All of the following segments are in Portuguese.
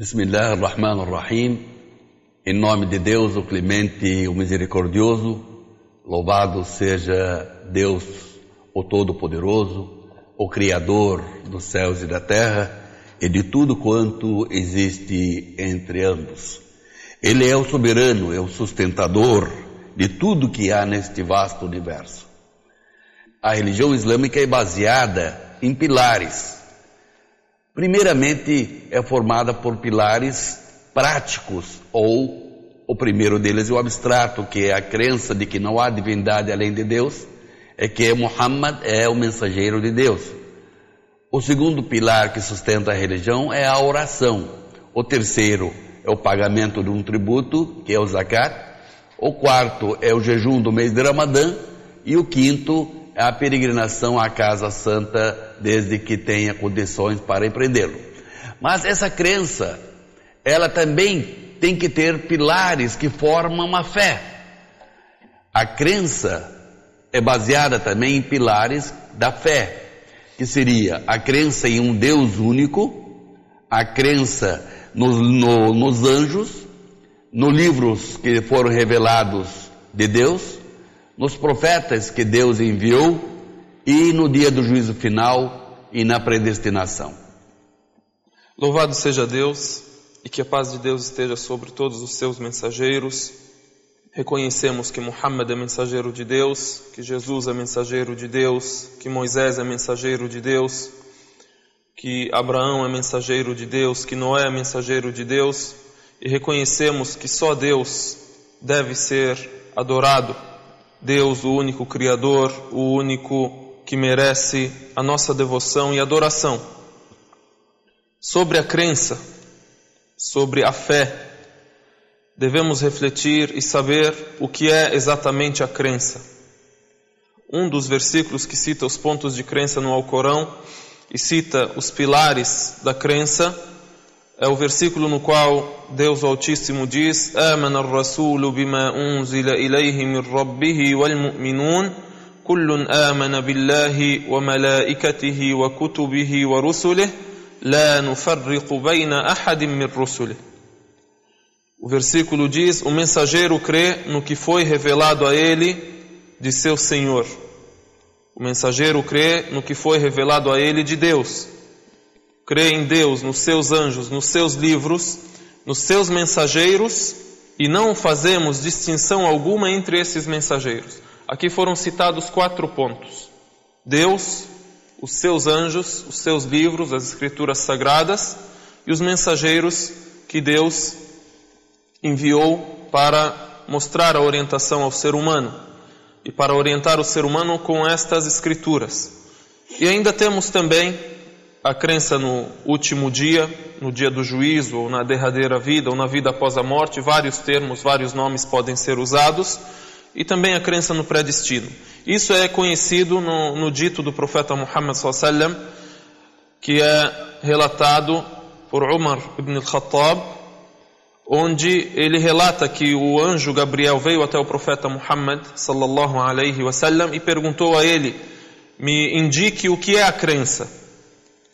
Bismillah ar-Rahman ar-Rahim. Em nome de Deus, o clemente e o misericordioso, louvado seja Deus, o Todo-Poderoso, o Criador dos céus e da terra e de tudo quanto existe entre ambos. Ele é o soberano, é o sustentador de tudo que há neste vasto universo. A religião islâmica é baseada em pilares Primeiramente, é formada por pilares práticos, ou o primeiro deles é o abstrato, que é a crença de que não há divindade além de Deus, é que Muhammad é o mensageiro de Deus. O segundo pilar que sustenta a religião é a oração. O terceiro é o pagamento de um tributo, que é o zakat. O quarto é o jejum do mês de Ramadã. E o quinto a peregrinação à Casa Santa desde que tenha condições para empreendê-lo. Mas essa crença, ela também tem que ter pilares que formam a fé. A crença é baseada também em pilares da fé, que seria a crença em um Deus único, a crença nos, no, nos anjos, nos livros que foram revelados de Deus, nos profetas que Deus enviou e no dia do juízo final e na predestinação. Louvado seja Deus e que a paz de Deus esteja sobre todos os seus mensageiros. Reconhecemos que Muhammad é mensageiro de Deus, que Jesus é mensageiro de Deus, que Moisés é mensageiro de Deus, que Abraão é mensageiro de Deus, que Noé é mensageiro de Deus, e reconhecemos que só Deus deve ser adorado Deus, o único Criador, o único que merece a nossa devoção e adoração. Sobre a crença, sobre a fé, devemos refletir e saber o que é exatamente a crença. Um dos versículos que cita os pontos de crença no Alcorão e cita os pilares da crença é o versículo no qual Deus Altíssimo diz: "Amana ar-rasulu bima unzila ilayhi min rabbih wal mu'minun kullun amana billahi wa malaikatihi wa kutubihi wa rusulihi la nufarriqu ahadin min rusulihi." O versículo diz: "O mensageiro crê no que foi revelado a ele de seu Senhor." O mensageiro crê no que foi revelado a ele de Deus crê em Deus, nos seus anjos, nos seus livros, nos seus mensageiros e não fazemos distinção alguma entre esses mensageiros. Aqui foram citados quatro pontos: Deus, os seus anjos, os seus livros, as escrituras sagradas e os mensageiros que Deus enviou para mostrar a orientação ao ser humano e para orientar o ser humano com estas escrituras. E ainda temos também a crença no último dia, no dia do juízo, ou na derradeira vida, ou na vida após a morte, vários termos, vários nomes podem ser usados, e também a crença no pré-destino. Isso é conhecido no, no dito do profeta Muhammad sallam, que é relatado por Umar ibn al-Khattab, onde ele relata que o anjo Gabriel veio até o profeta Muhammad sallallahu alaihi wasallam e perguntou a ele: "Me indique o que é a crença?"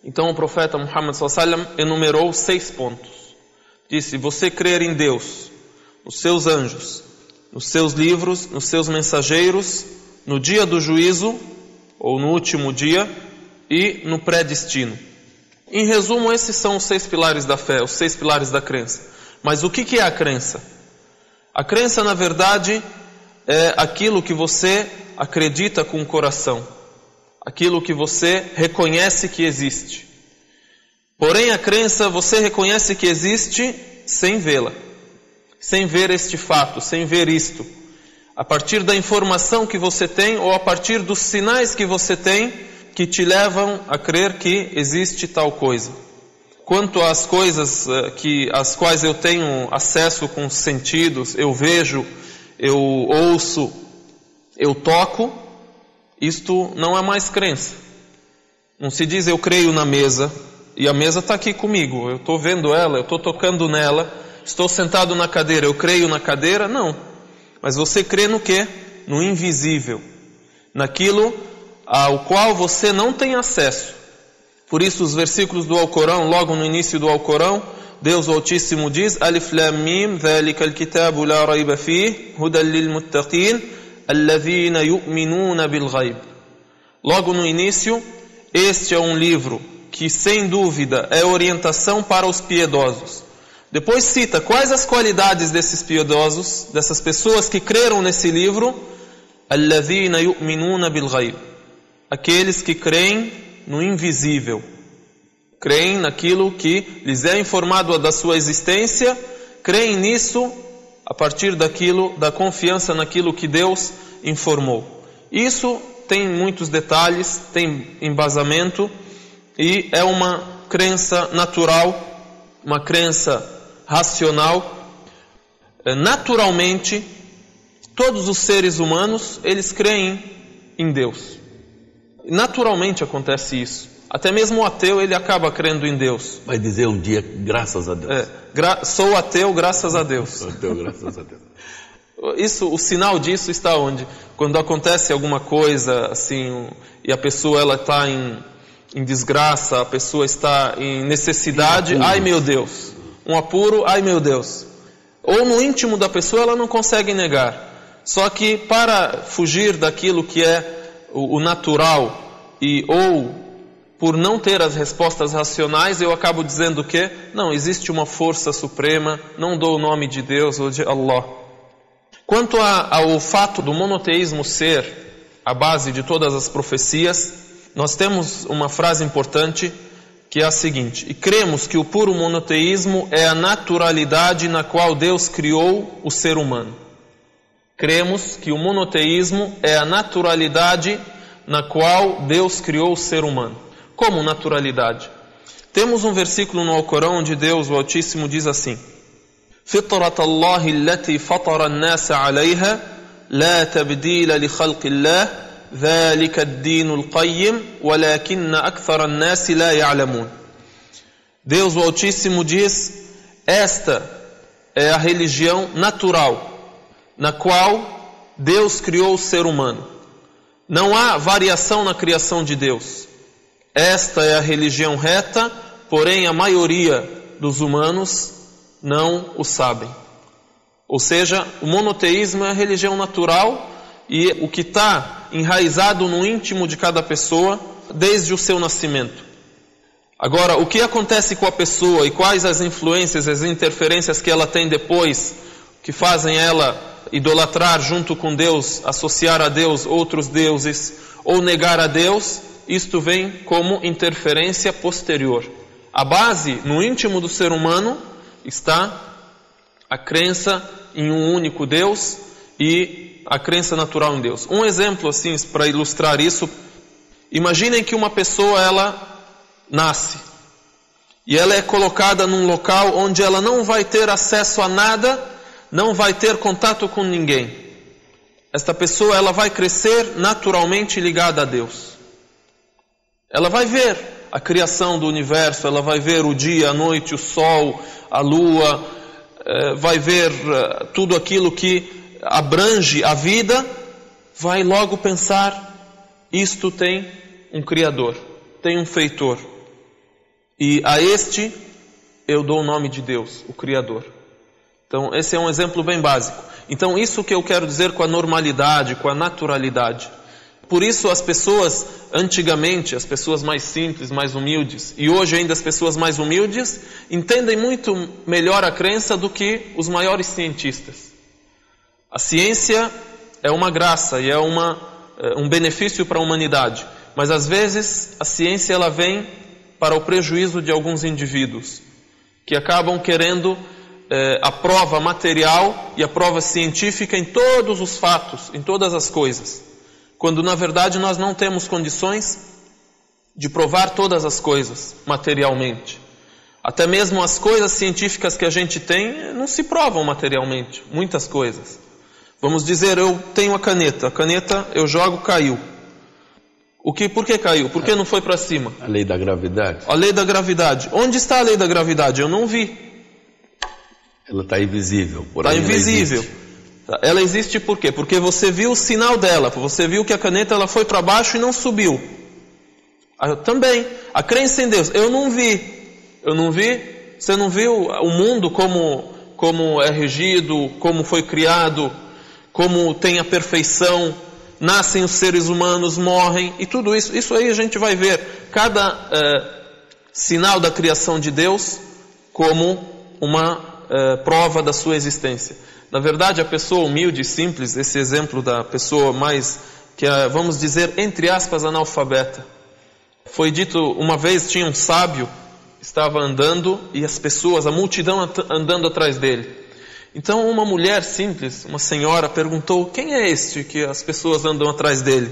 Então o profeta Muhammad sallam enumerou seis pontos. Disse: Você crer em Deus, nos seus anjos, nos seus livros, nos seus mensageiros, no dia do juízo, ou no último dia, e no pré-destino. Em resumo, esses são os seis pilares da fé, os seis pilares da crença. Mas o que é a crença? A crença, na verdade, é aquilo que você acredita com o coração aquilo que você reconhece que existe. Porém, a crença você reconhece que existe sem vê-la, sem ver este fato, sem ver isto. A partir da informação que você tem ou a partir dos sinais que você tem que te levam a crer que existe tal coisa. Quanto às coisas eh, que às quais eu tenho acesso com os sentidos, eu vejo, eu ouço, eu toco, isto não é mais crença. Não se diz eu creio na mesa e a mesa está aqui comigo, eu estou vendo ela, eu estou tocando nela, estou sentado na cadeira, eu creio na cadeira? Não. Mas você crê no que? No invisível, naquilo ao qual você não tem acesso. Por isso, os versículos do Alcorão, logo no início do Alcorão, Deus Altíssimo diz: Alif Lam Mim, ذلك الكتاب لا ريب فيه هدى للمتقين alladhina yu'minuna bil. Logo no início, este é um livro que sem dúvida é orientação para os piedosos. Depois cita quais as qualidades desses piedosos, dessas pessoas que creram nesse livro, alladhina yu'minuna bil. Aqueles que creem no invisível. Creem naquilo que lhes é informado da sua existência, creem nisso a partir daquilo, da confiança naquilo que Deus informou. Isso tem muitos detalhes, tem embasamento e é uma crença natural, uma crença racional. É, naturalmente, todos os seres humanos, eles creem em Deus. Naturalmente acontece isso. Até mesmo o ateu, ele acaba crendo em Deus. Vai dizer um dia, graças a Deus. É, gra sou ateu, graças a Deus. Sou ateu, graças a Deus. Isso, o sinal disso está onde? Quando acontece alguma coisa assim e a pessoa ela está em, em desgraça, a pessoa está em necessidade, um ai meu Deus, um apuro, ai meu Deus. Ou no íntimo da pessoa ela não consegue negar. Só que para fugir daquilo que é o, o natural e ou por não ter as respostas racionais, eu acabo dizendo que não existe uma força suprema, não dou o nome de Deus ou de Allah. Quanto a, ao fato do monoteísmo ser a base de todas as profecias, nós temos uma frase importante que é a seguinte: E cremos que o puro monoteísmo é a naturalidade na qual Deus criou o ser humano. Cremos que o monoteísmo é a naturalidade na qual Deus criou o ser humano. Como naturalidade? Temos um versículo no Alcorão onde Deus, o Altíssimo, diz assim: فطرة الله التي فطر الناس عليها لا تبديل لخلق الله ذلك الدين القيم ولكن أكثر الناس لا يعلمون Deus o Altíssimo diz: Esta é a religião natural, na qual Deus criou o ser humano. Não há variação na criação de Deus. Esta é a religião reta, porém a maioria dos humanos não o sabem. Ou seja, o monoteísmo é a religião natural e o que está enraizado no íntimo de cada pessoa desde o seu nascimento. Agora, o que acontece com a pessoa e quais as influências, as interferências que ela tem depois, que fazem ela idolatrar junto com Deus, associar a Deus outros deuses ou negar a Deus, isto vem como interferência posterior. A base no íntimo do ser humano está a crença em um único Deus e a crença natural em Deus. Um exemplo assim para ilustrar isso, imaginem que uma pessoa ela nasce e ela é colocada num local onde ela não vai ter acesso a nada, não vai ter contato com ninguém. Esta pessoa ela vai crescer naturalmente ligada a Deus. Ela vai ver a criação do universo, ela vai ver o dia, a noite, o sol, a lua, eh, vai ver eh, tudo aquilo que abrange a vida, vai logo pensar: isto tem um Criador, tem um Feitor. E a este eu dou o nome de Deus, o Criador. Então, esse é um exemplo bem básico. Então, isso que eu quero dizer com a normalidade, com a naturalidade. Por isso as pessoas, antigamente, as pessoas mais simples, mais humildes, e hoje ainda as pessoas mais humildes, entendem muito melhor a crença do que os maiores cientistas. A ciência é uma graça e é uma, é um benefício para a humanidade, mas às vezes a ciência ela vem para o prejuízo de alguns indivíduos que acabam querendo é, a prova material e a prova científica em todos os fatos, em todas as coisas quando na verdade nós não temos condições de provar todas as coisas materialmente. Até mesmo as coisas científicas que a gente tem não se provam materialmente, muitas coisas. Vamos dizer, eu tenho a caneta, a caneta eu jogo, caiu. O que, por que caiu? Por que não foi para cima? A lei da gravidade. A lei da gravidade. Onde está a lei da gravidade? Eu não vi. Ela está invisível. Está invisível. Ela existe por quê? Porque você viu o sinal dela, você viu que a caneta ela foi para baixo e não subiu. Ah, também, a crença em Deus, eu não vi, eu não vi, Você não viu o mundo como, como é regido, como foi criado, como tem a perfeição, nascem os seres humanos, morrem, e tudo isso, isso aí a gente vai ver. Cada é, sinal da criação de Deus como uma é, prova da sua existência. Na verdade, a pessoa humilde e simples, esse exemplo da pessoa mais, que é, vamos dizer, entre aspas, analfabeta. Foi dito uma vez, tinha um sábio, estava andando e as pessoas, a multidão andando atrás dele. Então uma mulher simples, uma senhora, perguntou: Quem é este que as pessoas andam atrás dele?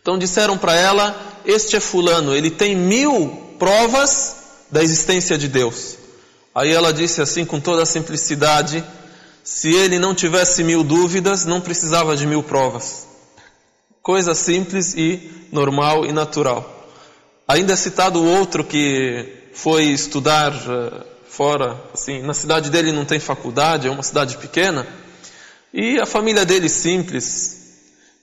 Então disseram para ela: Este é Fulano, ele tem mil provas da existência de Deus. Aí ela disse assim, com toda a simplicidade: se ele não tivesse mil dúvidas, não precisava de mil provas. Coisa simples e normal e natural. Ainda é citado outro que foi estudar eh, fora, assim, na cidade dele não tem faculdade, é uma cidade pequena, e a família dele simples.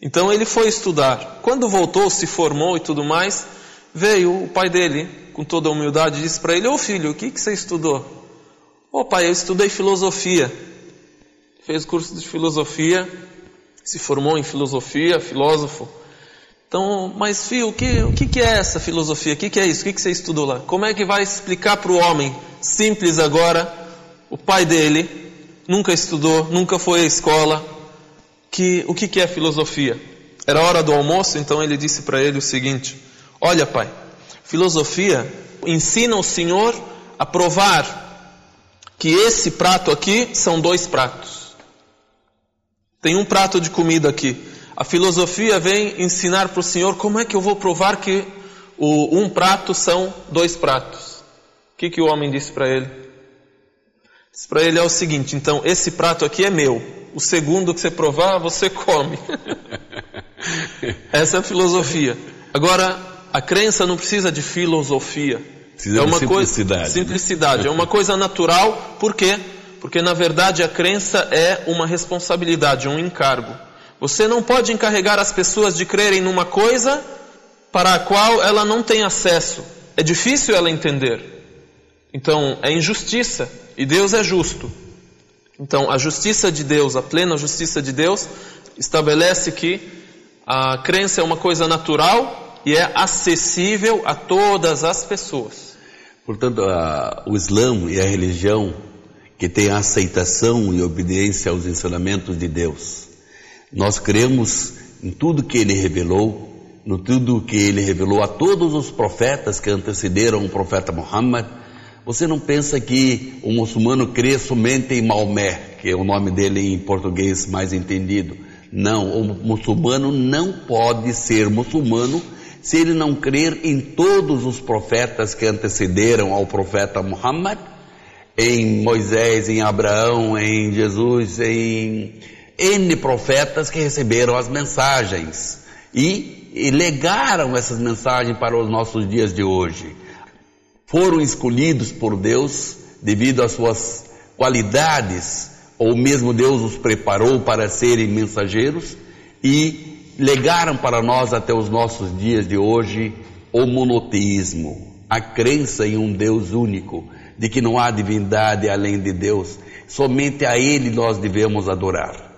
Então ele foi estudar. Quando voltou, se formou e tudo mais, veio o pai dele, com toda a humildade, disse para ele: Ô filho, o que, que você estudou? Ô pai, eu estudei filosofia fez curso de filosofia, se formou em filosofia, filósofo. Então, mas filho, o que, o que é essa filosofia? O que é isso? O que você estudou lá? Como é que vai explicar para o homem simples agora, o pai dele, nunca estudou, nunca foi à escola, que o que é filosofia? Era hora do almoço, então ele disse para ele o seguinte: Olha, pai, filosofia ensina o Senhor a provar que esse prato aqui são dois pratos. Tem um prato de comida aqui. A filosofia vem ensinar para o Senhor como é que eu vou provar que o, um prato são dois pratos. O que, que o homem disse para ele? Disse para ele é o seguinte: então, esse prato aqui é meu. O segundo que você provar, você come. Essa é a filosofia. Agora, a crença não precisa de filosofia. Precisa é uma de simplicidade. Coisa, simplicidade. É uma coisa natural, por quê? Porque na verdade a crença é uma responsabilidade, um encargo. Você não pode encarregar as pessoas de crerem numa coisa para a qual ela não tem acesso. É difícil ela entender. Então, é injustiça e Deus é justo. Então, a justiça de Deus, a plena justiça de Deus, estabelece que a crença é uma coisa natural e é acessível a todas as pessoas. Portanto, a, o Islã e a religião que tem aceitação e obediência aos ensinamentos de Deus. Nós cremos em tudo que ele revelou, no tudo que ele revelou a todos os profetas que antecederam o profeta Muhammad. Você não pensa que o muçulmano crê somente em Maomé, que é o nome dele em português mais entendido. Não, o muçulmano não pode ser muçulmano se ele não crer em todos os profetas que antecederam ao profeta Muhammad em Moisés, em Abraão, em Jesus, em N profetas que receberam as mensagens e, e legaram essas mensagens para os nossos dias de hoje. Foram escolhidos por Deus devido às suas qualidades, ou mesmo Deus os preparou para serem mensageiros e legaram para nós até os nossos dias de hoje o monoteísmo, a crença em um Deus único de que não há divindade além de Deus, somente a Ele nós devemos adorar.